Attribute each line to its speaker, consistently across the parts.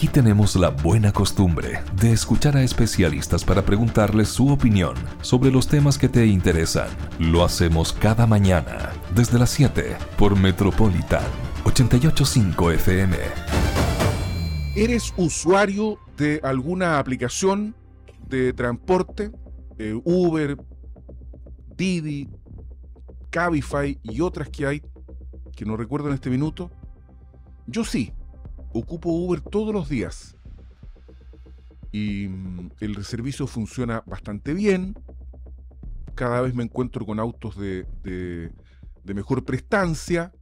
Speaker 1: Aquí tenemos la buena costumbre de escuchar a especialistas para preguntarles su opinión sobre los temas que te interesan. Lo hacemos cada mañana desde las 7 por Metropolitan 885 FM.
Speaker 2: ¿Eres usuario de alguna aplicación de transporte? Uber, Didi, Cabify y otras que hay que no recuerdo en este minuto. Yo sí, ocupo Uber todos los días. Y mm, el servicio funciona bastante bien. Cada vez me encuentro con autos de, mejor prestancia.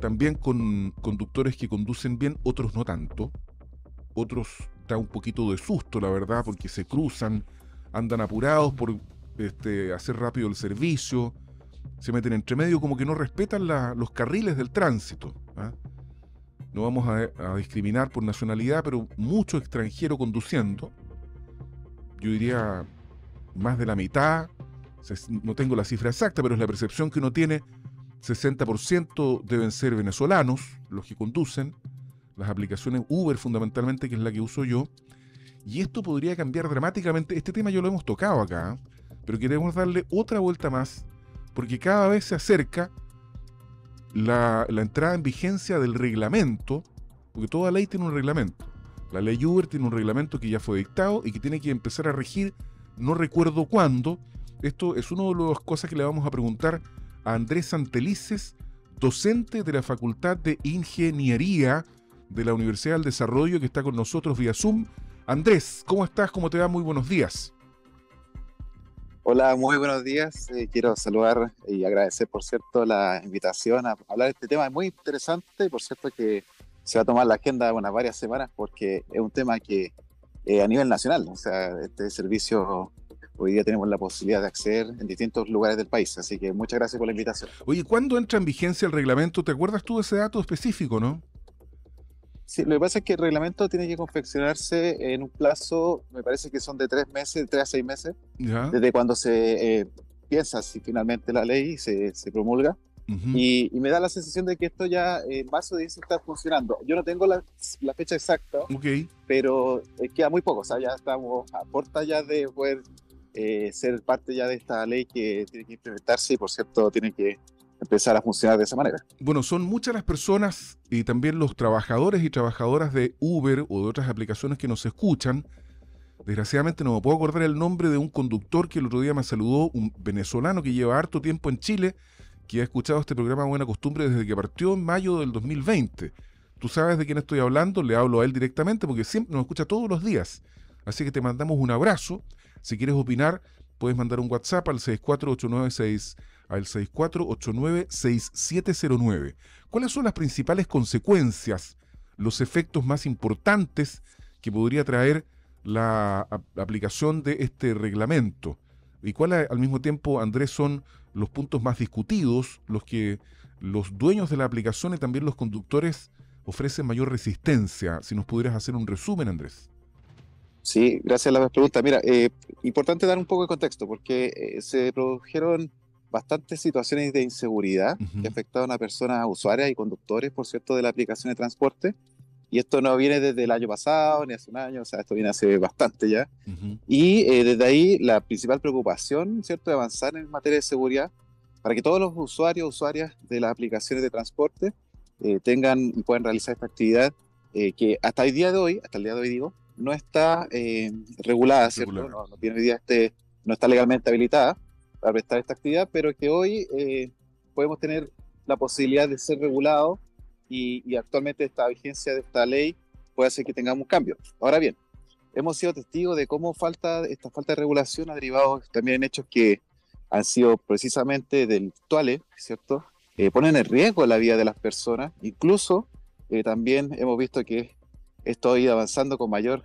Speaker 2: También con conductores que conducen bien, otros no tanto. Otros da un poquito de susto, la verdad, porque se cruzan, andan apurados por este, hacer rápido el servicio, se meten entre medio como que no respetan los carriles del tránsito. ¿ah? No vamos a, discriminar por nacionalidad, pero mucho extranjero conduciendo. Yo diría más de la mitad, no tengo la cifra exacta, pero es la percepción que uno tiene. 60% deben ser venezolanos los que conducen, las aplicaciones Uber fundamentalmente, que es la que uso yo. Y esto podría cambiar dramáticamente. Este tema ya lo hemos tocado acá, pero queremos darle otra vuelta más porque cada vez se acerca la, entrada en vigencia del reglamento, porque toda ley tiene un reglamento. La ley Uber tiene un reglamento que ya fue dictado y que tiene que empezar a regir, no recuerdo cuándo. Esto es una de las cosas que le vamos a preguntar a Andrés Santelices, docente de la Facultad de Ingeniería de la Universidad del Desarrollo, que está con nosotros vía Zoom. Andrés, ¿cómo estás? ¿Cómo te va? Muy buenos días.
Speaker 3: Hola, muy buenos días. Eh, quiero saludar y agradecer, por cierto, la invitación a hablar de este tema. Es muy interesante por cierto, que se va a tomar la agenda unas varias semanas porque es un tema que eh, a nivel nacional, o sea, este servicio hoy día tenemos la posibilidad de acceder en distintos lugares del país. Así que muchas gracias por la invitación.
Speaker 2: Oye, ¿cuándo entra en vigencia el reglamento? ¿Te acuerdas tú de ese dato específico, no?
Speaker 3: Sí, lo que pasa es que el reglamento tiene que confeccionarse en un plazo, me parece que son de tres meses, tres a seis meses, desde cuando se eh, piensa si finalmente la ley se, se promulga. y, me da la sensación de que esto ya en marzo de está funcionando. Yo no tengo la, la fecha exacta, pero eh, queda muy poco. O sea, ya estamos a puerta ya de poder eh, ser parte ya de esta ley que tiene que implementarse y, por cierto, tiene que empezar a funcionar de esa manera.
Speaker 2: Bueno, son muchas las personas y también los trabajadores y trabajadoras de Uber o de otras aplicaciones que nos escuchan. Desgraciadamente no me puedo acordar el nombre de un conductor que el otro día me saludó, un venezolano que lleva harto tiempo en Chile, que ha escuchado este programa Buena Costumbre desde que partió en mayo del 2020. Tú sabes de quién estoy hablando, le hablo a él directamente porque siempre nos escucha todos los días. Así que te mandamos un abrazo. Si quieres opinar, puedes mandar un WhatsApp al 64896 al 6489-6709. ¿Cuáles son las principales consecuencias, los efectos más importantes que podría traer la aplicación de este reglamento? ¿Y cuáles al mismo tiempo, Andrés, son los puntos más discutidos, los que los dueños de la aplicación y también los conductores ofrecen mayor resistencia? Si nos pudieras hacer un resumen, Andrés.
Speaker 3: Sí, gracias a la pregunta. Mira, eh, importante dar un poco de contexto, porque eh, se produjeron bastantes situaciones de inseguridad que afectaron a personas usuarias y conductores, por cierto, de la aplicación de transporte. Y esto no viene desde el año pasado ni hace un año, o sea, esto viene hace bastante ya. Y eh, desde ahí la principal preocupación, ¿cierto?, de avanzar en materia de seguridad para que todos los usuarios, usuarias de las aplicaciones de transporte eh, tengan y puedan realizar esta actividad eh, que hasta el día de hoy, hasta el día de hoy digo, no está regulada, ¿cierto? No, no, tiene día este, no está legalmente habilitada para prestar esta actividad, pero que hoy eh, podemos tener la posibilidad de ser regulados y, actualmente esta vigencia de esta ley puede hacer que tengamos un cambio. Ahora bien, hemos sido testigos de cómo falta esta falta de regulación ha derivado también en hechos que han sido precisamente delictuales, ¿cierto? Eh, ponen en riesgo la vida de las personas. Incluso eh, también hemos visto que esto ha ido avanzando con mayor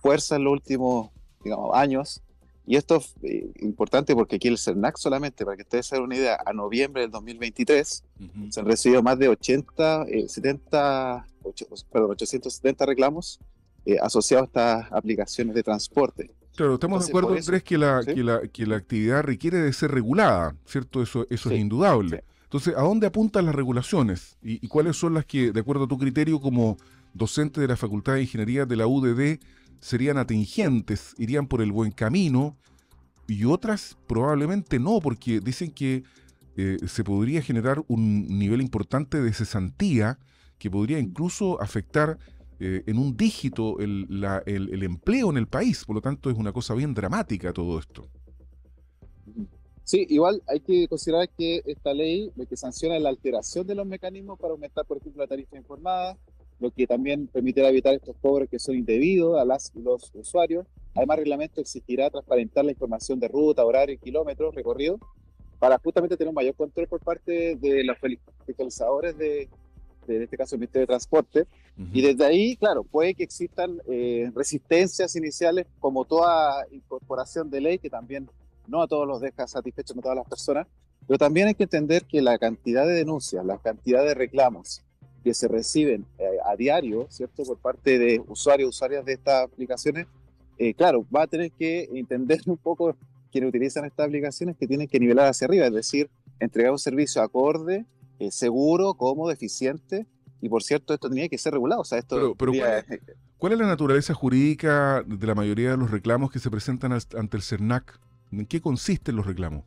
Speaker 3: fuerza en los últimos digamos, años y esto es eh, importante porque aquí el CERNAC solamente, para que ustedes se den una idea, a noviembre del 2023 se han recibido más de 80, 70, 8, perdón, 870 reclamos eh, asociados a estas aplicaciones de transporte.
Speaker 2: Claro, estamos de acuerdo, Andrés, que la, que, la, que la actividad requiere de ser regulada, ¿cierto? Eso, eso es indudable. Entonces, ¿a dónde apuntan las regulaciones? ¿Y, ¿Y, cuáles son las que, de acuerdo a tu criterio como docentes de la Facultad de Ingeniería de la UDD serían atingentes, irían por el buen camino, y otras probablemente no, porque dicen que eh, se podría generar un nivel importante de cesantía que podría incluso afectar eh, en un dígito el, el, empleo en el país. Por lo tanto, es una cosa bien dramática todo esto.
Speaker 3: Sí, igual hay que considerar que esta ley lo que sanciona es la alteración de los mecanismos para aumentar, por ejemplo, la tarifa informada, lo que también permitirá evitar estos cobros que son indebidos a las, los usuarios. Además, el reglamento exigirá transparentar la información de ruta, horario kilómetros recorridos para justamente tener un mayor control por parte de los fiscalizadores de, de en este caso el Ministerio de Transporte. Y desde ahí, claro, puede que existan eh, resistencias iniciales como toda incorporación de ley, que también no a todos los deja satisfechos, no a todas las personas, pero también hay que entender que la cantidad de denuncias, la cantidad de reclamos que se reciben eh, a diario, ¿cierto?, por parte de usuarios, usuarias de estas aplicaciones, eh, claro, va a tener que entender un poco quienes utilizan estas aplicaciones que tienen que nivelar hacia arriba, es decir, entregar un servicio acorde, eh, seguro, cómodo, eficiente, y por cierto, esto tenía que ser regulado. O sea, esto
Speaker 2: pero, ¿cuál, es, la naturaleza jurídica de la mayoría de los reclamos que se presentan ante el CERNAC? ¿En qué consisten los reclamos?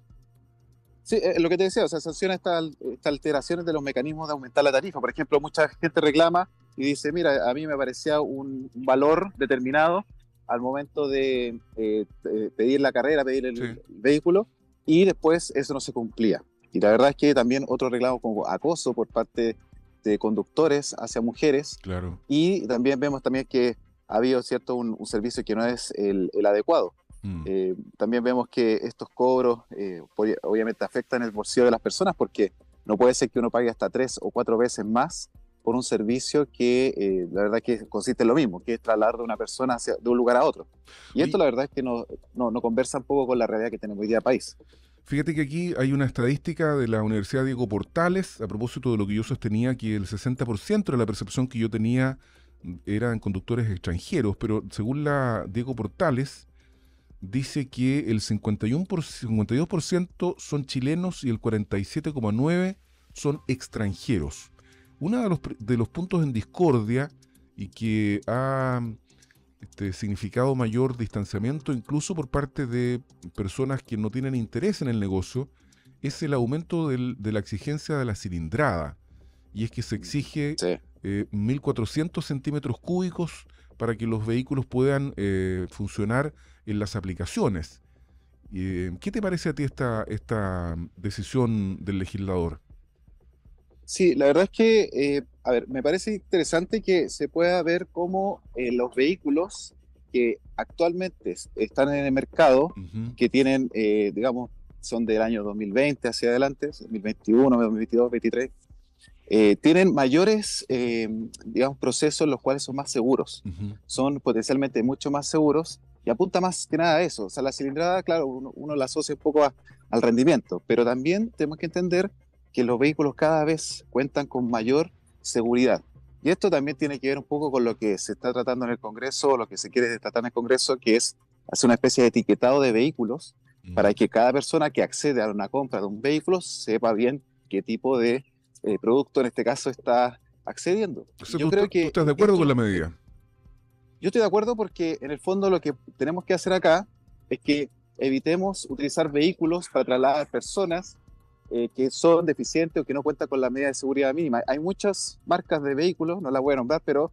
Speaker 3: Sí, lo que te decía, o sea, sanciona estas alteraciones de los mecanismos de aumentar la tarifa. Por ejemplo, mucha gente reclama y dice, mira, a mí me parecía un valor determinado al momento de eh, pedir la carrera, pedir el, vehículo, y después eso no se cumplía. Y la verdad es que también otro reclamo como acoso por parte de conductores hacia mujeres.
Speaker 2: Claro.
Speaker 3: Y también vemos también que ha habido cierto un, servicio que no es el, adecuado. Mm. Eh, también vemos que estos cobros eh, obviamente afectan el bolsillo de las personas porque no puede ser que uno pague hasta tres o cuatro veces más por un servicio que eh, la verdad que consiste en lo mismo, que es trasladar de una persona hacia, de un lugar a otro. Y esto la verdad es que no, no, no, conversa un poco con la realidad que tenemos hoy día país.
Speaker 2: Fíjate que aquí hay una estadística de la Universidad Diego Portales, a propósito de lo que yo sostenía, que el 60% de la percepción que yo tenía eran conductores extranjeros, pero según la Diego Portales, dice que el 51 52% son chilenos y el 47,9% son extranjeros. Uno de los, de los puntos en discordia y que ha este, significado mayor distanciamiento incluso por parte de personas que no tienen interés en el negocio es el aumento de la exigencia de la cilindrada. Y es que se exige 1.400 eh, centímetros cúbicos para que los vehículos puedan eh, funcionar en las aplicaciones. Eh, ¿Qué te parece a ti esta, esta decisión del legislador?
Speaker 3: Sí, la verdad es que, eh, a ver, me parece interesante que se pueda ver cómo eh, los vehículos que actualmente están en el mercado, que tienen, eh, digamos, son del año 2020 hacia adelante, 2021, 2022, 2023, tienen mayores, digamos, procesos los cuales son más seguros, son potencialmente mucho más seguros y apunta más que nada a eso. O sea, la cilindrada, claro, uno, la asocia un poco al rendimiento, pero también tenemos que entender que los vehículos cada vez cuentan con mayor seguridad. Y esto también tiene que ver un poco con lo que se está tratando en el Congreso, lo que se quiere tratar en el Congreso, que es hacer una especie de etiquetado de vehículos para que cada persona que accede a una compra de un vehículo sepa bien qué tipo de eh, producto en este caso está accediendo.
Speaker 2: yo creo que estás de acuerdo con la medida?
Speaker 3: Yo estoy de acuerdo porque en el fondo lo que tenemos que hacer acá es que evitemos utilizar vehículos para trasladar personas eh, que son deficientes o que no cuentan con la medida de seguridad mínima. Hay muchas marcas de vehículos, no las voy a nombrar, pero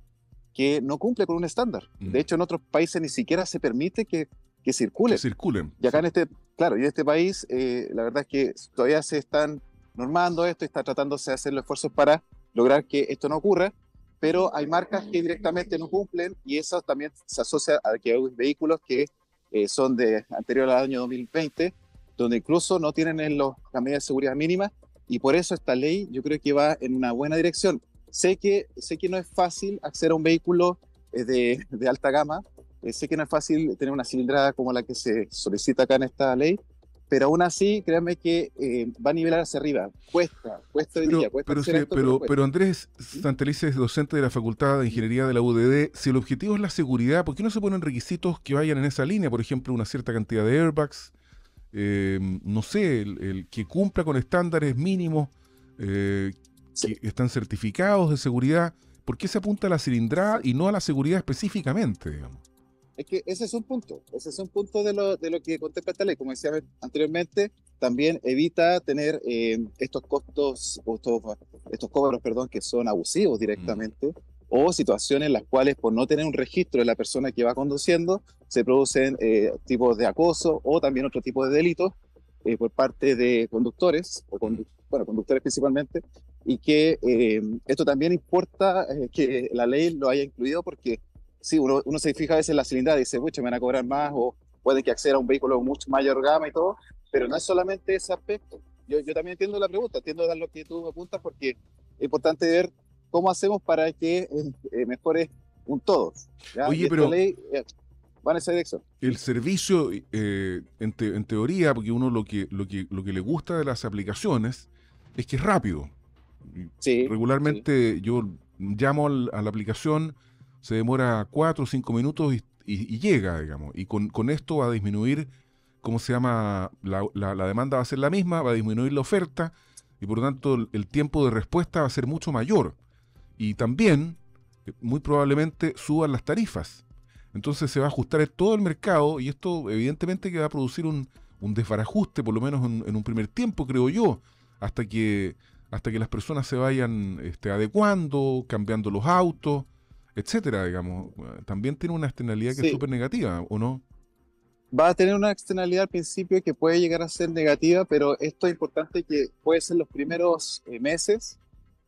Speaker 3: que no cumplen con un estándar. Mm. De hecho, en otros países ni siquiera se permite que, que circulen.
Speaker 2: circulen.
Speaker 3: Y acá en este, claro, y en este país, eh, la verdad es que todavía se están normando esto y está tratándose de hacer los esfuerzos para lograr que esto no ocurra, pero hay marcas que directamente no cumplen y eso también se asocia a que hay vehículos que eh, son de anterior al año 2020 donde incluso no tienen en los, las de seguridad mínimas y por eso esta ley yo creo que va en una buena dirección. Sé que, sé que no es fácil acceder a un vehículo eh, de, de alta gama, eh, sé que no es fácil tener una cilindrada como la que se solicita acá en esta ley, pero aún así, créanme que eh, va a nivelar hacia arriba. Cuesta, cuesta hoy día, cuesta.
Speaker 2: Pero, pero, pero, Andrés Santelice es docente de la Facultad de Ingeniería de la UDD. Si el objetivo es la seguridad, ¿por qué no se ponen requisitos que vayan en esa línea? Por ejemplo, una cierta cantidad de airbags, eh, no sé, el, que cumpla con estándares mínimos eh, que están certificados de seguridad, ¿por qué se apunta a la cilindrada y no a la seguridad específicamente? Digamos?
Speaker 3: Es que ese es un punto, ese es un punto de lo, de lo que contempla esta ley. Como decía anteriormente, también evita tener eh, estos costos, estos, estos cobros, perdón, que son abusivos directamente, o situaciones en las cuales por no tener un registro de la persona que va conduciendo, se producen eh, tipos de acoso o también otro tipo de delitos eh, por parte de conductores, o bueno, conductores principalmente, y que esto también importa que la ley lo haya incluido porque sí, uno, uno se fija a veces en la cilindrada y dice, mucho me van a cobrar más o puede que acceda a un vehículo mucho mayor gama y todo, pero no es solamente ese aspecto. Yo, yo también entiendo la pregunta, entiendo lo que tú apuntas porque es importante ver cómo hacemos para que eh, eh, mejore un todo.
Speaker 2: Oye, pero...
Speaker 3: Ley, eh, van a ser eso.
Speaker 2: El servicio, en, en, teoría, porque uno lo que, lo, que, lo que le gusta de las aplicaciones es que es rápido.
Speaker 3: Sí,
Speaker 2: Regularmente yo llamo a la aplicación se demora cuatro o cinco minutos y, llega, digamos. Y con, con, esto va a disminuir, ¿cómo se llama? La, la, demanda va a ser la misma, va a disminuir la oferta y por lo tanto el, tiempo de respuesta va a ser mucho mayor. Y también, eh, muy probablemente, suban las tarifas. Entonces se va a ajustar todo el mercado y esto evidentemente que va a producir un, un desbarajuste, por lo menos en, un primer tiempo, creo yo, hasta que, hasta que las personas se vayan este, adecuando, cambiando los autos etcétera, digamos, también tiene una externalidad que es súper negativa, ¿o no?
Speaker 3: Va a tener una externalidad al principio que puede llegar a ser negativa, pero esto es importante que puede ser los primeros eh, meses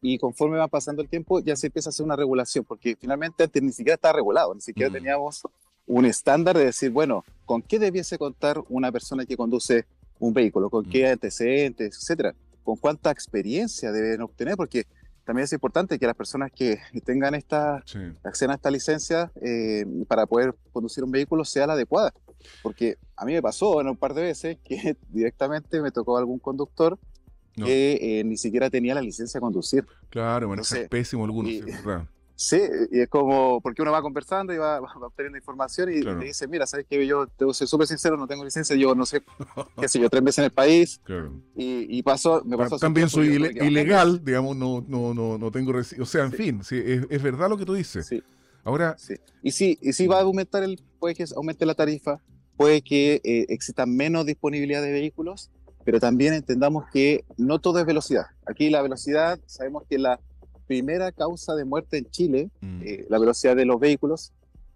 Speaker 3: y conforme va pasando el tiempo ya se empieza a hacer una regulación, porque finalmente antes ni siquiera estaba regulado, ni siquiera mm. teníamos un estándar de decir, bueno, ¿con qué debiese contar una persona que conduce un vehículo? ¿Con mm. qué antecedentes, etcétera? ¿Con cuánta experiencia deben obtener? Porque también es importante que las personas que tengan esta, acción a esta licencia eh, para poder conducir un vehículo sea la adecuada. Porque a mí me pasó en un par de veces que directamente me tocó algún conductor que eh, ni siquiera tenía la licencia de conducir.
Speaker 2: Claro, bueno, es pésimo algunos,
Speaker 3: Sí, y es como, porque uno va conversando y va, obteniendo información y te dice, mira, sabes que yo te soy súper sincero, no tengo licencia, yo no sé, qué sé yo, tres meses en el país. Y, pasó, me pasó.
Speaker 2: También soy ilegal, digamos, no, no, no, no tengo, o sea, en fin, sí, es, verdad lo que tú dices.
Speaker 3: Sí.
Speaker 2: Ahora.
Speaker 3: Sí. Y sí, y sí va a aumentar el, puede que aumente la tarifa, puede que eh, exista menos disponibilidad de vehículos, pero también entendamos que no todo es velocidad. Aquí la velocidad, sabemos que la primera causa de muerte en Chile, mm. eh, la velocidad de los vehículos.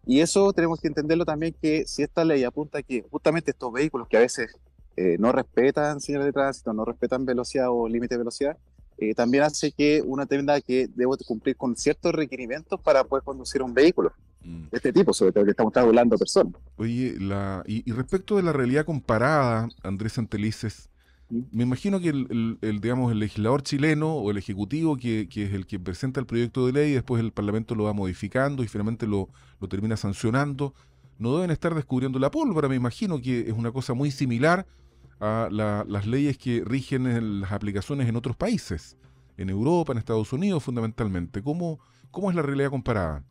Speaker 3: Y eso tenemos que entenderlo también que si esta ley apunta a que justamente estos vehículos que a veces eh, no respetan señales de tránsito, no respetan velocidad o límite de velocidad, eh, también hace que uno tenga que debo cumplir con ciertos requerimientos para poder conducir un vehículo. Mm. Este tipo, sobre todo que estamos hablando personas.
Speaker 2: Oye, la, y, y, respecto de la realidad comparada, Andrés Antelices, me imagino que el, digamos, el legislador chileno o el ejecutivo, que, es el que presenta el proyecto de ley, después el Parlamento lo va modificando y finalmente lo, lo termina sancionando, no deben estar descubriendo la pólvora. Me imagino que es una cosa muy similar a las leyes que rigen en las aplicaciones en otros países, en Europa, en Estados Unidos fundamentalmente. ¿Cómo, cómo es la realidad comparada?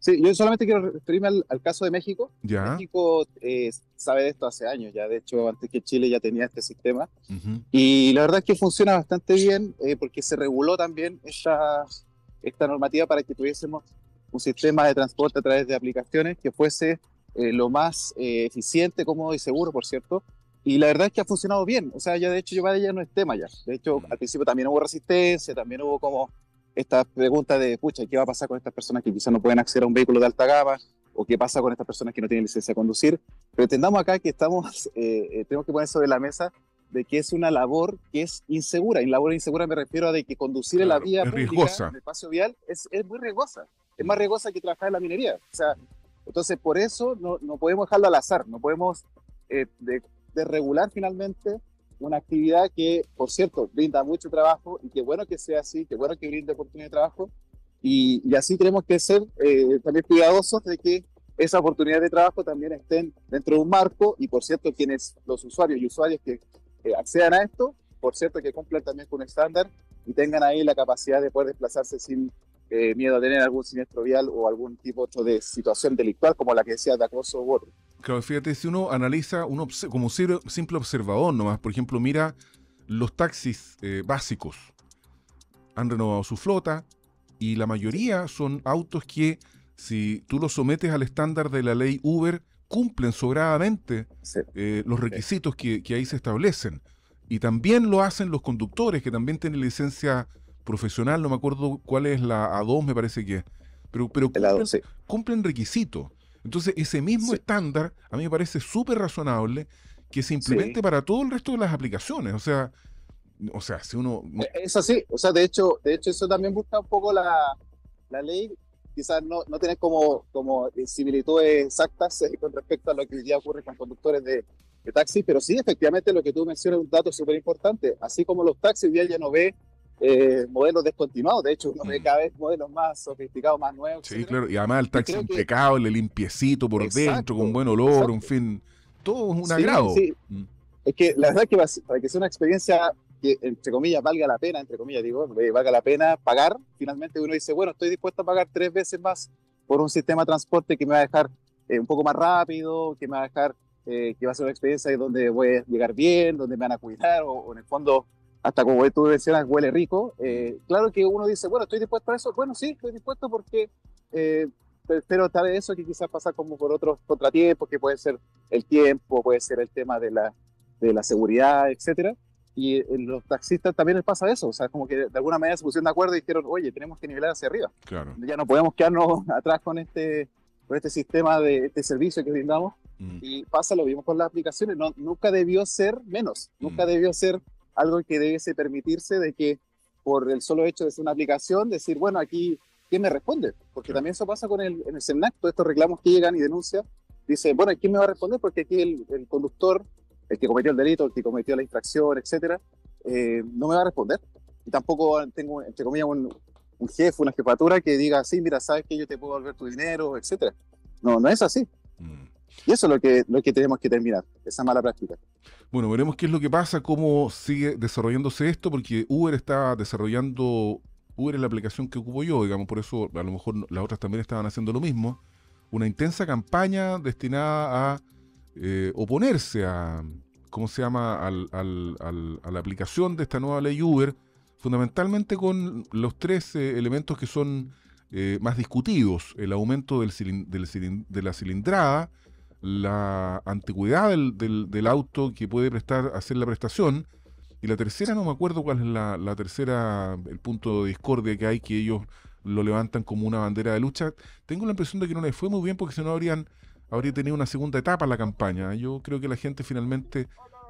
Speaker 3: Sí, yo solamente quiero referirme al, caso de México.
Speaker 2: ¿Ya?
Speaker 3: México eh, sabe de esto hace años ya, de hecho antes que Chile ya tenía este sistema. Y la verdad es que funciona bastante bien eh, porque se reguló también esta, esta normativa para que tuviésemos un sistema de transporte a través de aplicaciones que fuese eh, lo más eficiente, cómodo y seguro, por cierto. Y la verdad es que ha funcionado bien. O sea, ya de hecho yo ya no es tema ya. De hecho, al principio también hubo resistencia, también hubo como esta pregunta de, pucha, ¿qué va a pasar con estas personas que quizás no pueden acceder a un vehículo de alta gama? ¿O qué pasa con estas personas que no tienen licencia de conducir? Pero entendamos acá que estamos, eh, eh, tenemos que poner sobre la mesa de que es una labor que es insegura. Y labor insegura me refiero a de que conducir en la vía pública, en el espacio vial, es, es, muy riesgosa. Es más riesgosa que trabajar en la minería. O sea, entonces por eso no, no podemos dejarlo al azar, no podemos eh, de, de regular finalmente una actividad que, por cierto, brinda mucho trabajo y qué bueno que sea así, qué bueno que brinde oportunidad de trabajo. Y, y así tenemos que ser eh, también cuidadosos de que esa oportunidad de trabajo también estén dentro de un marco y, por cierto, quienes, los usuarios y usuarias que eh, accedan a esto, por cierto, que cumplan también con un estándar y tengan ahí la capacidad de poder desplazarse sin eh, miedo a tener algún siniestro vial o algún tipo de situación delictual como la que decía de acoso u otro.
Speaker 2: Claro, fíjate, si uno analiza uno como simple observador nomás, por ejemplo, mira los taxis eh, básicos. Han renovado su flota, y la mayoría son autos que, si tú los sometes al estándar de la ley Uber, cumplen sobradamente eh, los requisitos que, ahí se establecen. Y también lo hacen los conductores, que también tienen licencia profesional, no me acuerdo cuál es la A2, me parece que pero, pero cumplen, requisitos. Entonces, ese mismo estándar a mí me parece súper razonable que se implemente para todo el resto de las aplicaciones. O sea, o sea, si uno...
Speaker 3: Eh, es así, o sea, de hecho, de hecho eso también busca un poco la, la ley, quizás no, no tiene como, como similitudes exactas eh, con respecto a lo que hoy día ocurre con conductores de, de taxi, pero sí, efectivamente, lo que tú mencionas es un dato súper importante. Así como los taxis hoy día ya no ve eh, modelos descontinuados. De hecho, uno ve mm. cada vez modelos más sofisticados, más nuevos.
Speaker 2: Sí, claro. Y además el taxi impecable, limpiecito por dentro, con buen olor, en fin. Todo es un agrado. Mm.
Speaker 3: Es que la verdad que para que sea una experiencia que, entre comillas, valga la pena, entre comillas, digo, valga la pena pagar, finalmente uno dice, bueno, estoy dispuesto a pagar tres veces más por un sistema de transporte que me va a dejar eh, un poco más rápido, que me va a dejar, eh, que va a ser una experiencia donde voy a llegar bien, donde me van a cuidar, o en el fondo hasta como tú mencionas, huele rico. Eh, claro que uno dice, bueno, estoy dispuesto a eso. Bueno, sí, estoy dispuesto porque, eh, pero tal vez eso que quizás pasa como por otros contratiempos, que puede ser el tiempo, puede ser el tema de la, de la seguridad, etcétera. Y en los taxistas también les pasa eso, o sea, como que de alguna manera se pusieron de acuerdo y dijeron, oye, tenemos que nivelar hacia arriba.
Speaker 2: Claro.
Speaker 3: Ya no podemos quedarnos atrás con este, con este sistema de este servicio que brindamos. Mm. Y pasa lo mismo con las aplicaciones, no, nunca debió ser menos, nunca mm. debió ser algo que debiese permitirse de que por el solo hecho de ser una aplicación, decir, bueno, aquí, ¿quién me responde? Porque también eso pasa con el, en el CENAC, todos estos reclamos que llegan y denuncian, dice, bueno, ¿quién me va a responder? Porque aquí el, conductor, el que cometió el delito, el que cometió la infracción, etcétera, eh, no me va a responder. Y tampoco tengo, entre comillas, un, un jefe, una jefatura que diga, sí, mira, sabes que yo te puedo volver tu dinero, etcétera. No, no es así. Mm. Y eso es lo que, lo que tenemos que terminar, esa mala práctica.
Speaker 2: Bueno, veremos qué es lo que pasa, cómo sigue desarrollándose esto, porque Uber está desarrollando, Uber es la aplicación que ocupo yo, digamos, por eso a lo mejor las otras también estaban haciendo lo mismo, una intensa campaña destinada a eh, oponerse a, ¿cómo se llama?, al, a la aplicación de esta nueva ley Uber, fundamentalmente con los tres eh, elementos que son eh, más discutidos, el aumento del, del, de la cilindrada, la antigüedad del, del, auto que puede prestar hacer la prestación. Y la tercera, no me acuerdo cuál es la, tercera, el punto de discordia que hay, que ellos lo levantan como una bandera de lucha. Tengo la impresión de que no les fue muy bien porque si no habrían, habría tenido una segunda etapa la campaña. Yo creo que la gente finalmente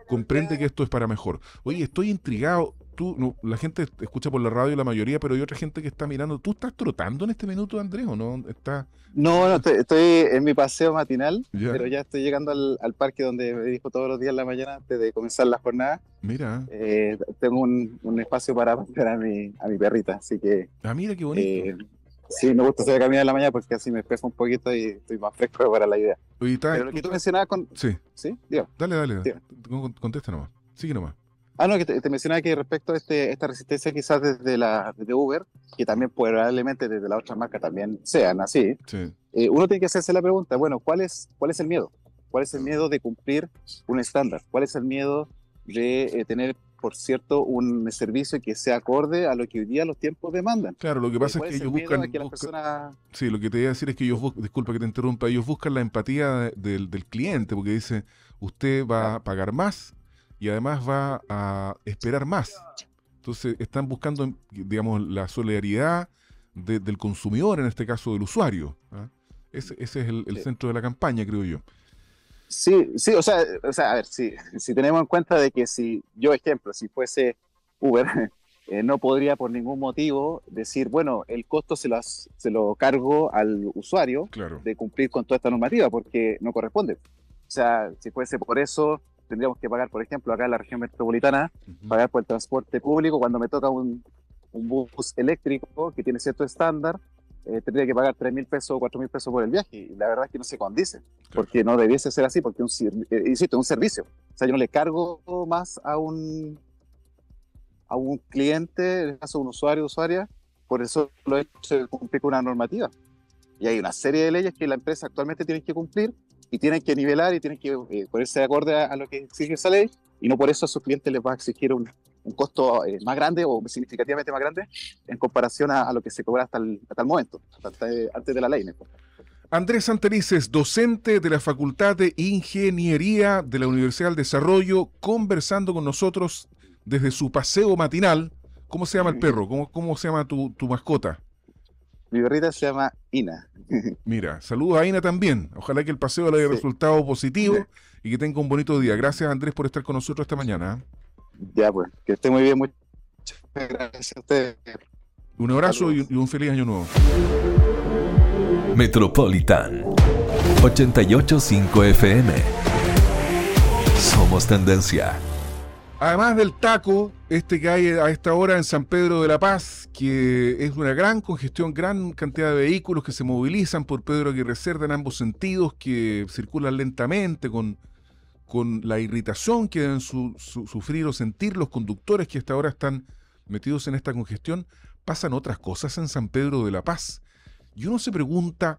Speaker 2: comprende que esto es para mejor. Oye, estoy intrigado no, la gente escucha por la radio la mayoría, pero hay otra gente que está mirando. ¿Tú estás trotando en este minuto, Andrés, o no? Está...
Speaker 3: No, no, estoy, en mi paseo matinal, pero ya estoy llegando al, parque donde me dirijo todos los días en la mañana antes de comenzar la jornada.
Speaker 2: Mira.
Speaker 3: Eh, tengo un, espacio para pasear a mi, a mi perrita, así que...
Speaker 2: Ah, mira, qué bonito. Eh,
Speaker 3: sí, me gusta hacer caminar en la mañana porque así me espejo un poquito y estoy más fresco para la idea.
Speaker 2: pero
Speaker 3: lo que tú mencionabas con...
Speaker 2: Sí.
Speaker 3: ¿Sí?
Speaker 2: Dale, dale, dale. Contesta nomás. Sigue nomás.
Speaker 3: Ah, no, que te, mencionaba que respecto a este, esta resistencia quizás desde, la, desde Uber, que también probablemente desde la otra marca también sean así, eh, uno tiene que hacerse la pregunta, bueno, ¿cuál es, ¿cuál es el miedo? ¿Cuál es el miedo de cumplir un estándar? ¿Cuál es el miedo de eh, tener, por cierto, un servicio que sea acorde a lo que hoy día los tiempos demandan?
Speaker 2: Claro, lo que pasa es que ellos buscan... Sí, lo que te iba a decir es que ellos, disculpa que te interrumpa, ellos buscan la empatía del, del cliente, porque dice, usted va a pagar más y además va a esperar más. Entonces están buscando, digamos, la solidaridad del consumidor, en este caso del usuario. ¿ah? Ese, es el, centro de la campaña, creo yo.
Speaker 3: Sí, sí, o sea, o sea a ver, si, si tenemos en cuenta de que si yo, ejemplo, si fuese Uber, eh, no podría por ningún motivo decir, bueno, el costo se, las, se lo cargo al usuario de cumplir con toda esta normativa, porque no corresponde. O sea, si fuese por eso, tendríamos que pagar, por ejemplo, acá en la región metropolitana, pagar por el transporte público cuando me toca un, un bus eléctrico que tiene cierto estándar, eh, tendría que pagar 3 mil pesos o 4 mil pesos por el viaje. Y la verdad es que no se condice, porque no debiese ser así, porque, un, eh, insisto, un servicio. O sea, yo no le cargo más a un, a un cliente, en este caso un usuario o usuaria, por eso lo he hecho de cumplir con una normativa. Y hay una serie de leyes que la empresa actualmente tiene que cumplir y tienen que nivelar y tienen que eh, ponerse de acuerdo a, lo que exige esa ley y no por eso a sus clientes les va a exigir un, un costo eh, más grande o significativamente más grande en comparación a, lo que se cobra hasta el, hasta el momento, antes de la ley.
Speaker 2: Andrés Santelices, docente de la Facultad de Ingeniería de la Universidad del Desarrollo, conversando con nosotros desde su paseo matinal. ¿Cómo se llama el perro? ¿Cómo, cómo se llama tu, tu mascota?
Speaker 3: Mi perrita se llama Ina.
Speaker 2: Mira, saludos a Ina también. Ojalá que el paseo le haya resultado positivo y que tenga un bonito día. Gracias Andrés por estar con nosotros esta mañana.
Speaker 3: Ya pues, que esté muy bien. Muchas gracias a ustedes.
Speaker 2: Un abrazo y un feliz año nuevo.
Speaker 1: Metropolitan 885 FM. Somos tendencia.
Speaker 2: Además del taco, este que hay a esta hora en San Pedro de la Paz, que es una gran congestión, gran cantidad de vehículos que se movilizan por Pedro Aguirre Cerda en ambos sentidos, que circulan lentamente con, con la irritación que deben sufrir o sentir los conductores que hasta ahora están metidos en esta congestión, pasan otras cosas en San Pedro de la Paz. Y uno se pregunta,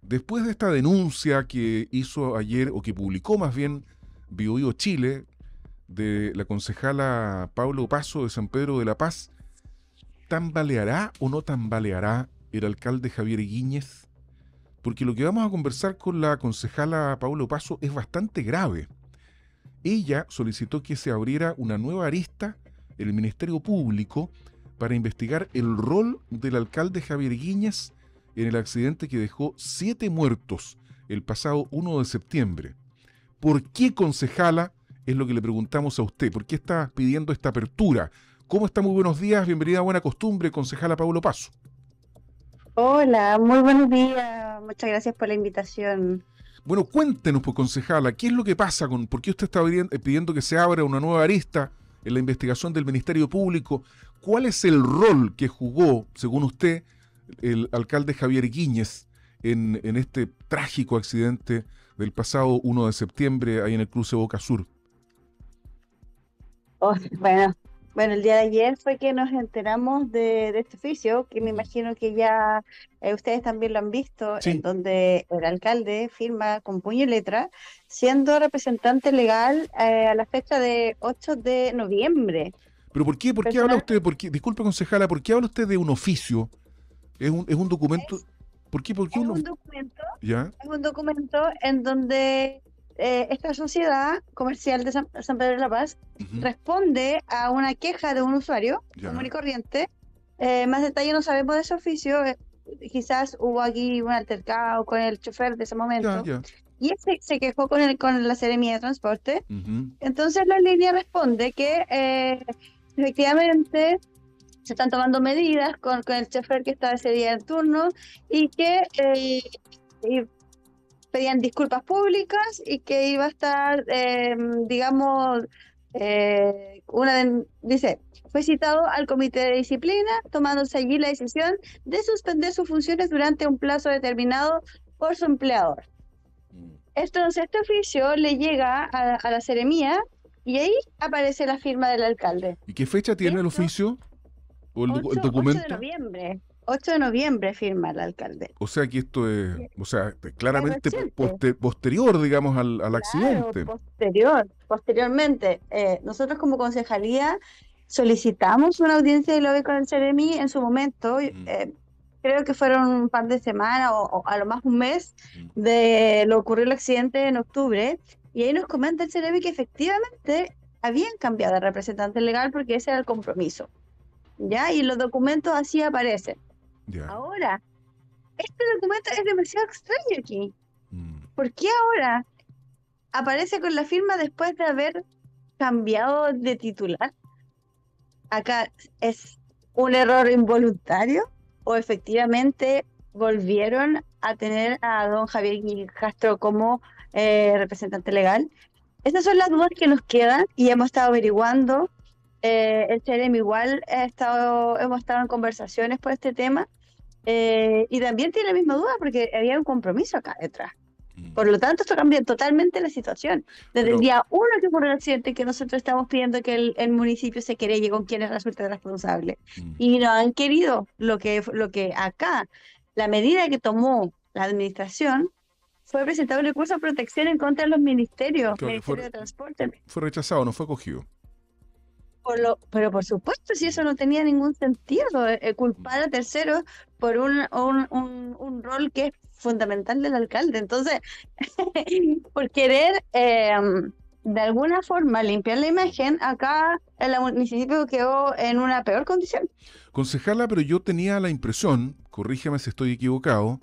Speaker 2: después de esta denuncia que hizo ayer, o que publicó más bien Bio, Chile, de la concejala Pablo Paso de San Pedro de la Paz, ¿tambaleará o no tambaleará el alcalde Javier Guíñez? Porque lo que vamos a conversar con la concejala Pablo Paso es bastante grave. Ella solicitó que se abriera una nueva arista en el Ministerio Público para investigar el rol del alcalde Javier Guíñez en el accidente que dejó siete muertos el pasado 1 de septiembre. ¿Por qué, concejala? Es lo que le preguntamos a usted. ¿Por qué está pidiendo esta apertura? ¿Cómo está? Muy buenos días. Bienvenida a Buena Costumbre, concejala Pablo Paso.
Speaker 4: Hola, muy buenos días. Muchas gracias por la invitación.
Speaker 2: Bueno, cuéntenos, pues, concejala, ¿qué es lo que pasa con, por qué usted está pidiendo que se abra una nueva arista en la investigación del Ministerio Público? ¿Cuál es el rol que jugó, según usted, el alcalde Javier Guíñez en, este trágico accidente del pasado 1 de septiembre ahí en el cruce Boca Sur?
Speaker 4: Oh, bueno, bueno, el día de ayer fue que nos enteramos de, este oficio, que me imagino que ya eh, ustedes también lo han visto, en donde el alcalde firma con puño y letra, siendo representante legal eh, a la fecha de 8 de noviembre.
Speaker 2: ¿Pero por qué, por qué habla usted, por qué, disculpe concejala, por qué habla usted de un oficio es un, es un documento. ¿Por qué? ¿Por qué
Speaker 4: es un documento. ¿Ya? Es un documento en donde eh, esta sociedad comercial de San, Pedro de la Paz responde a una queja de un usuario común y corriente. Eh, más detalle no sabemos de ese oficio. Eh, quizás hubo aquí un altercado con el chofer de ese momento. Y ese se quejó con, el, con la Seremia de Transporte. Entonces la línea responde que efectivamente se están tomando medidas con, el chofer que estaba ese día en turno y que eh, pedían disculpas públicas y que iba a estar, em, digamos, eh, una dice, fue citado al comité de disciplina, tomándose allí la decisión de suspender sus funciones durante un plazo determinado por su empleador. Mm. Entonces, este oficio le llega a, la seremía y ahí aparece la firma del alcalde.
Speaker 2: ¿Y qué fecha tiene el oficio? ¿O el, 8, documento? 8
Speaker 4: de noviembre. 8 de noviembre firma el alcalde.
Speaker 2: O sea que esto es, o sea, claramente posterior, digamos, al, al accidente.
Speaker 4: Posterior, posteriormente. Eh, nosotros como concejalía solicitamos una audiencia de lobby con el CEREMI en su momento. Eh, creo que fueron un par de semanas o, a lo más un mes de lo ocurrió el accidente en octubre. Y ahí nos comenta el CEREMI que efectivamente habían cambiado de representante legal porque ese era el compromiso. ¿ya? Y los documentos así aparecen. Ahora, este documento es demasiado extraño aquí. Mm. ¿Por qué ahora aparece con la firma después de haber cambiado de titular? Acá es un error involuntario o efectivamente volvieron a tener a don Javier Castro como eh, representante legal. Estas son las dudas que nos quedan y hemos estado averiguando eh, el CEREM igual ha estado, hemos estado en conversaciones por este tema eh, y también tiene la misma duda porque había un compromiso acá detrás. Mm. Por lo tanto, esto cambia totalmente la situación. Desde el día uno que ocurrió el accidente, que nosotros estamos pidiendo que el, municipio se querelle con quienes resulta responsable. Mm. Y no han querido lo que, lo que acá, la medida que tomó la administración fue presentado un recurso de protección en contra de los ministerios, Ministerio
Speaker 2: de Transporte. Fue rechazado, no fue cogido
Speaker 4: pero por supuesto, si eso no tenía ningún sentido, eh, eh, culpar a terceros por un, un, rol que es fundamental del alcalde. Entonces, por querer em, de alguna forma limpiar la imagen, acá el municipio quedó en una peor condición.
Speaker 2: Concejala, pero yo tenía la impresión, corrígeme si estoy equivocado,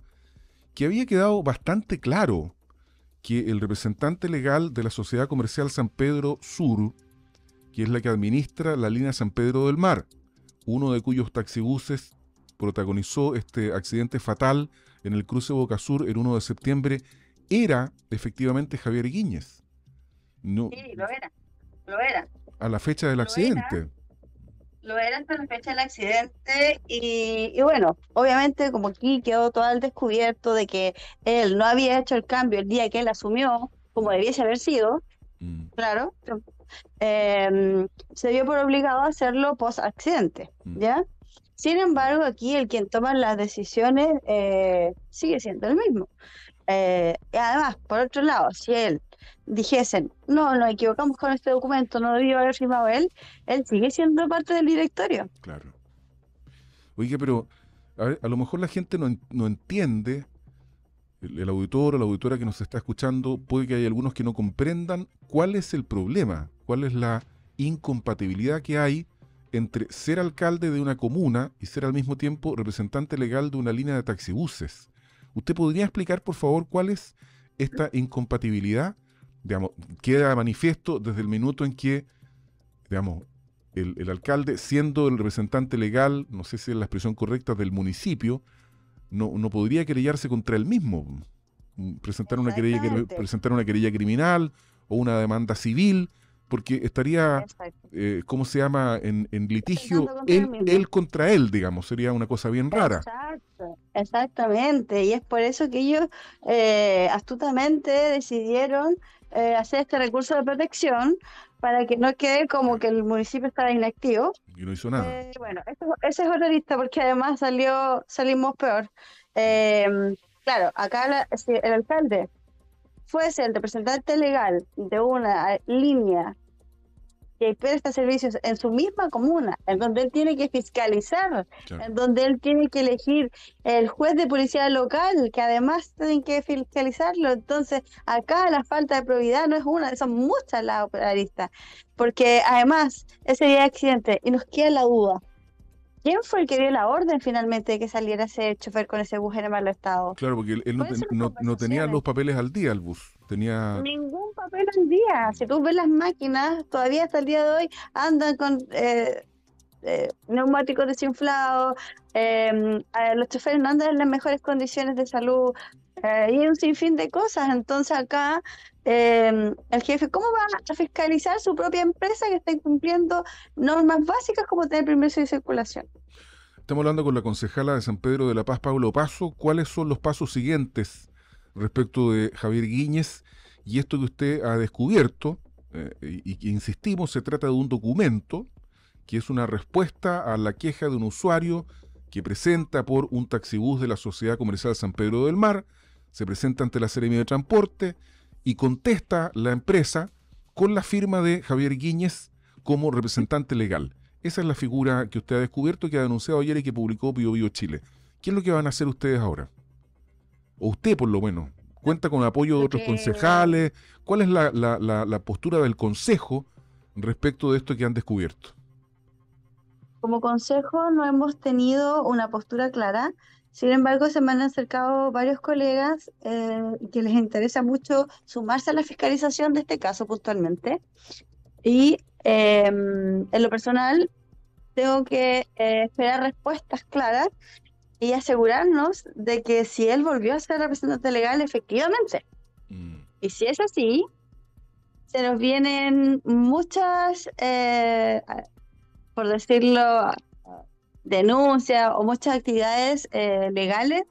Speaker 2: que había quedado bastante claro que el representante legal de la Sociedad Comercial San Pedro Sur, que es la que administra la línea San Pedro del Mar, uno de cuyos taxibuses protagonizó este accidente fatal en el cruce Boca Sur el 1 de septiembre, era efectivamente Javier Guíñez.
Speaker 4: No, sí, lo era, lo era.
Speaker 2: A la fecha del accidente
Speaker 4: lo era hasta la fecha del accidente y, bueno, obviamente como aquí quedó todo al descubierto de que él no había hecho el cambio el día que él asumió, como debiese haber sido, mm. claro, em, se vio por obligado a hacerlo post accidente, mm. ¿ya? Sin embargo, aquí el quien toma las decisiones eh, sigue siendo el mismo. Eh, y además, por otro lado, si él dijesen, no, nos equivocamos con este documento, no debió haber firmado él, él sigue siendo parte del directorio.
Speaker 2: Claro. Oiga, pero a, lo mejor la gente no, no entiende, el, auditor o la auditora que nos está escuchando, puede que hay algunos que no comprendan cuál es el problema, cuál es la incompatibilidad que hay entre ser alcalde de una comuna y ser al mismo tiempo representante legal de una línea de taxibuses. ¿Usted podría explicar, por favor, cuál es esta incompatibilidad queda manifiesto desde el minuto en que, digamos, el, alcalde, siendo el representante legal, no sé si es la expresión correcta, del municipio, no, no podría querellarse contra él mismo, presentar una, querella, presentar una querella criminal o una demanda civil, porque estaría, eh, ¿cómo se llama?, en, litigio él, contra él, digamos, sería una cosa bien rara.
Speaker 4: Exacto, exactamente, y es por eso que ellos eh, astutamente decidieron eh, hacer este recurso de protección para que no quede como que el municipio estaba inactivo.
Speaker 2: Y no hizo nada.
Speaker 4: Eh, bueno, esa es otra lista porque además salió, salimos peor. Eh, claro, acá el alcalde fuese el representante legal de una línea que presta servicios en su misma comuna, en donde él tiene que fiscalizar, en donde él tiene que elegir el juez de policía local, que además tienen que fiscalizarlo. Entonces, acá la falta de probidad no es una, son muchas las aristas, porque además ese día de accidente, y nos queda la duda, ¿Quién fue el que dio la orden finalmente de que saliera ese chofer con ese bus en mal estado?
Speaker 2: Claro, porque él, no, tenía los papeles al día el bus. Tenía...
Speaker 4: Ningún papel al día. Si tú ves las máquinas, todavía hasta el día de hoy andan con eh, eh, neumáticos desinflados, em, los choferes no andan en las mejores condiciones de salud eh, y un sinfín de cosas. Entonces acá em, el jefe, ¿cómo va a fiscalizar su propia empresa que está incumpliendo normas básicas como tener permiso de circulación?
Speaker 2: Estamos hablando con la concejala de San Pedro de la Paz, Pablo Paso. ¿Cuáles son los pasos siguientes respecto de Javier Guíñez y esto que usted ha descubierto? Eh, y que insistimos, se trata de un documento que es una respuesta a la queja de un usuario que presenta por un taxibús de la Sociedad Comercial San Pedro del Mar, se presenta ante la Seremia de Transporte y contesta la empresa con la firma de Javier Guíñez como representante legal. Esa es la figura que usted ha descubierto, que ha denunciado ayer y que publicó Bio Bio Chile. ¿Qué es lo que van a hacer ustedes ahora? O usted, por lo menos. ¿Cuenta con el apoyo de otros concejales? ¿Cuál es la, la postura del consejo respecto de esto que han descubierto?
Speaker 4: Como consejo no hemos tenido una postura clara, sin embargo se me han acercado varios colegas eh, que les interesa mucho sumarse a la fiscalización de este caso puntualmente. Y em, en lo personal tengo que eh, esperar respuestas claras y asegurarnos de que si él volvió a ser representante legal, efectivamente. Mm. Y si es así, se nos vienen muchas eh, por decirlo, denuncias o muchas actividades eh, legales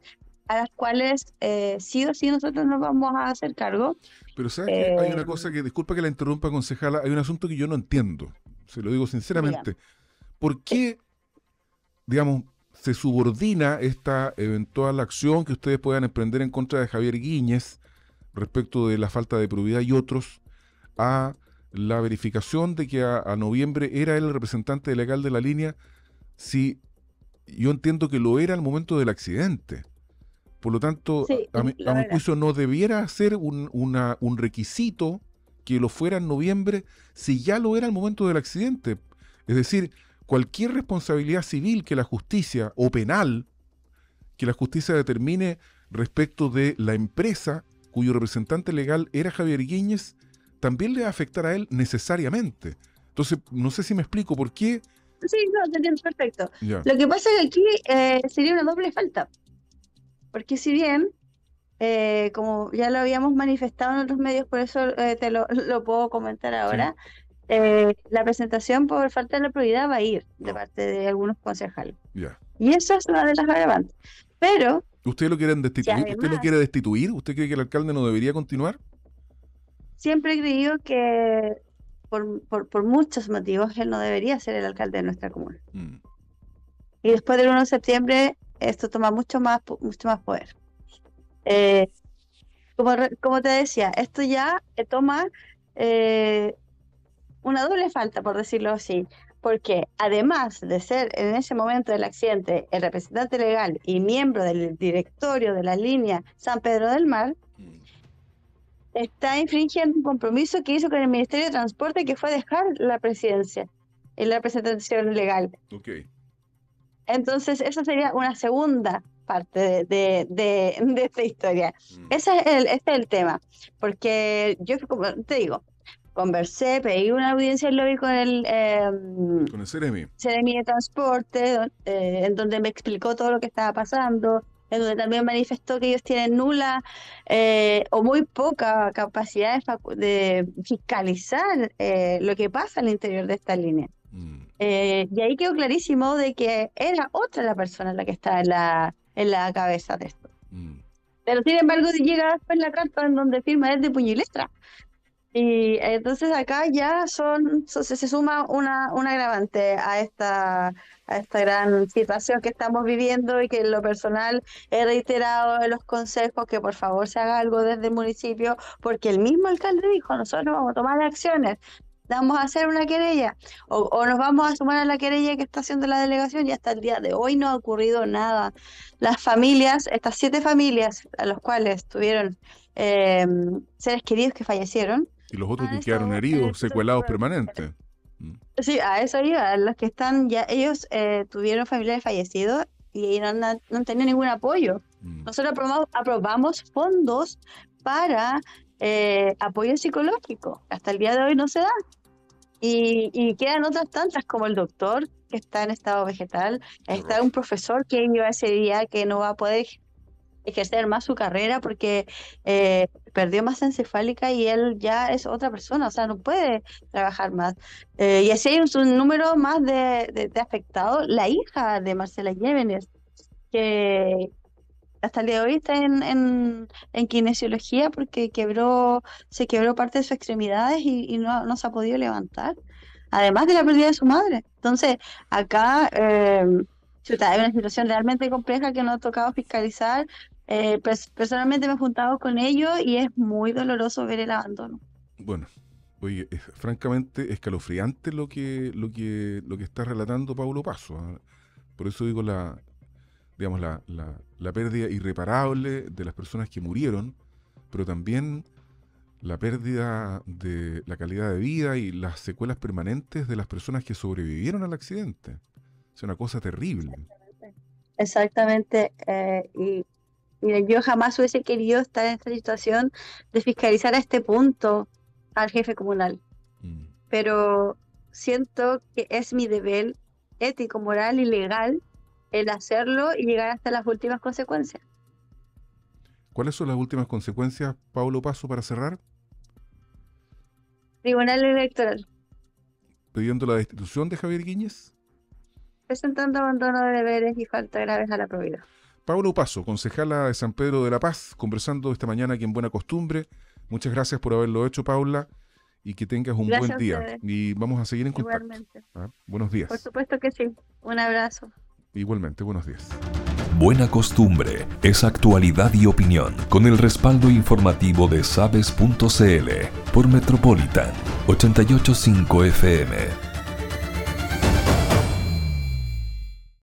Speaker 4: a las cuales eh, sí o sí nosotros nos vamos a hacer cargo.
Speaker 2: Pero ¿sabes que hay una cosa que, disculpa que la interrumpa, concejala, hay un asunto que yo no entiendo, se lo digo sinceramente. ¿Por qué, digamos, se subordina esta eventual acción que ustedes puedan emprender en contra de Javier Guíñez respecto de la falta de probidad y otros a la verificación de que a, noviembre era él el representante legal de la línea si yo entiendo que lo era al momento del accidente. Por lo tanto, a, mi, juicio no debiera ser un, un requisito que lo fuera en noviembre si ya lo era al momento del accidente. Es decir, cualquier responsabilidad civil que la justicia o penal que la justicia determine respecto de la empresa cuyo representante legal era Javier Guíñez, también le va a afectar a él necesariamente. Entonces, no sé si me explico por qué.
Speaker 4: Sí, no, te entiendo perfecto. Lo que pasa es que aquí eh, sería una doble falta. Porque si bien, eh, como ya lo habíamos manifestado en otros medios, por eso eh, te lo, puedo comentar ahora, la presentación por falta de la probidad va a ir de parte de algunos concejales. Y eso es una de las agravantes. Pero...
Speaker 2: ¿Usted lo quieren destituir? ¿Usted lo quiere destituir? ¿Usted cree que el alcalde no debería continuar?
Speaker 4: Siempre he creído que por, por, muchos motivos él no debería ser el alcalde de nuestra comuna. Mm. Y después del 1 de septiembre esto toma mucho más, mucho más poder. Eh, como, como, te decía, esto ya toma eh, una doble falta, por decirlo así porque además de ser en ese momento del accidente el representante legal y miembro del directorio de la línea San Pedro del Mar, mm. está infringiendo un compromiso que hizo con el Ministerio de Transporte que fue dejar la presidencia en la representación legal. Okay. Entonces, esa sería una segunda parte de, de, esta historia. Mm. Ese, es el, ese es el tema, porque yo, como te digo, conversé, pedí una audiencia en lobby con el, eh,
Speaker 2: con el Ceremi.
Speaker 4: de Transporte, eh, en donde me explicó todo lo que estaba pasando, en donde también manifestó que ellos tienen nula eh, o muy poca capacidad de, fiscalizar eh, lo que pasa al interior de esta línea. Mm. y ahí quedó clarísimo de que era otra la persona la que estaba en la, en la cabeza de esto. Mm. Pero sin embargo llega después la carta en donde firma es de puño y letra. Y entonces acá ya son, se, suma una, un agravante a esta, a esta gran situación que estamos viviendo y que en lo personal he reiterado en los consejos que por favor se haga algo desde el municipio, porque el mismo alcalde dijo, nosotros vamos a tomar acciones, vamos a hacer una querella o, o, nos vamos a sumar a la querella que está haciendo la delegación y hasta el día de hoy no ha ocurrido nada. Las familias, estas siete familias a los cuales tuvieron eh, seres queridos que fallecieron,
Speaker 2: y los otros que quedaron heridos, secuelados permanentes.
Speaker 4: Mm. Sí, a eso iba. Los que están ya, ellos eh, tuvieron familiares fallecidos y no, no, han tenido ningún apoyo. Mm. Nosotros aprobamos, fondos para eh, apoyo psicológico. Hasta el día de hoy no se da. Y, y, quedan otras tantas, como el doctor que está en estado vegetal, está un profesor que iba ese día que no va a poder ejercer más su carrera porque eh, perdió masa encefálica y él ya es otra persona, o sea, no puede trabajar más. Eh, y así hay un, número más de, de, afectados. La hija de Marcela Llévenes, que hasta el día de hoy está en, en, en, kinesiología porque quebró, se quebró parte de sus extremidades y, no, no, se ha podido levantar. Además de la pérdida de su madre. Entonces, acá eh, hay una situación realmente compleja que no ha tocado fiscalizar, eh, pues, personalmente me he juntado con ellos y es muy doloroso ver el abandono.
Speaker 2: Bueno, oye, es, francamente escalofriante lo que, lo que, lo que está relatando Pablo Paso. ¿ah? Por eso digo la, digamos, la, la, la pérdida irreparable de las personas que murieron, pero también la pérdida de la calidad de vida y las secuelas permanentes de las personas que sobrevivieron al accidente. Es una cosa terrible.
Speaker 4: Exactamente. Eh, y Miren, yo jamás hubiese querido estar en esta situación de fiscalizar a este punto al jefe comunal. Mm. Pero siento que es mi deber ético, moral y legal el hacerlo y llegar hasta las últimas consecuencias.
Speaker 2: ¿Cuáles son las últimas consecuencias, Pablo Paso, para cerrar?
Speaker 4: Tribunal Electoral.
Speaker 2: ¿Pidiendo la destitución de Javier Guíñez?
Speaker 4: Presentando abandono de deberes y falta graves a la probidad.
Speaker 2: Pablo Paso, concejala de San Pedro de la Paz, conversando esta mañana aquí en Buena Costumbre. Muchas gracias por haberlo hecho, Paula, y que tengas un buen día. Y vamos a seguir en contacto. ¿Ah? Buenos días.
Speaker 4: Por supuesto que sí. Un abrazo.
Speaker 2: Igualmente, buenos días.
Speaker 1: Buena costumbre es actualidad y opinión con el respaldo informativo de sabes.cl por Metropolitan 885 FM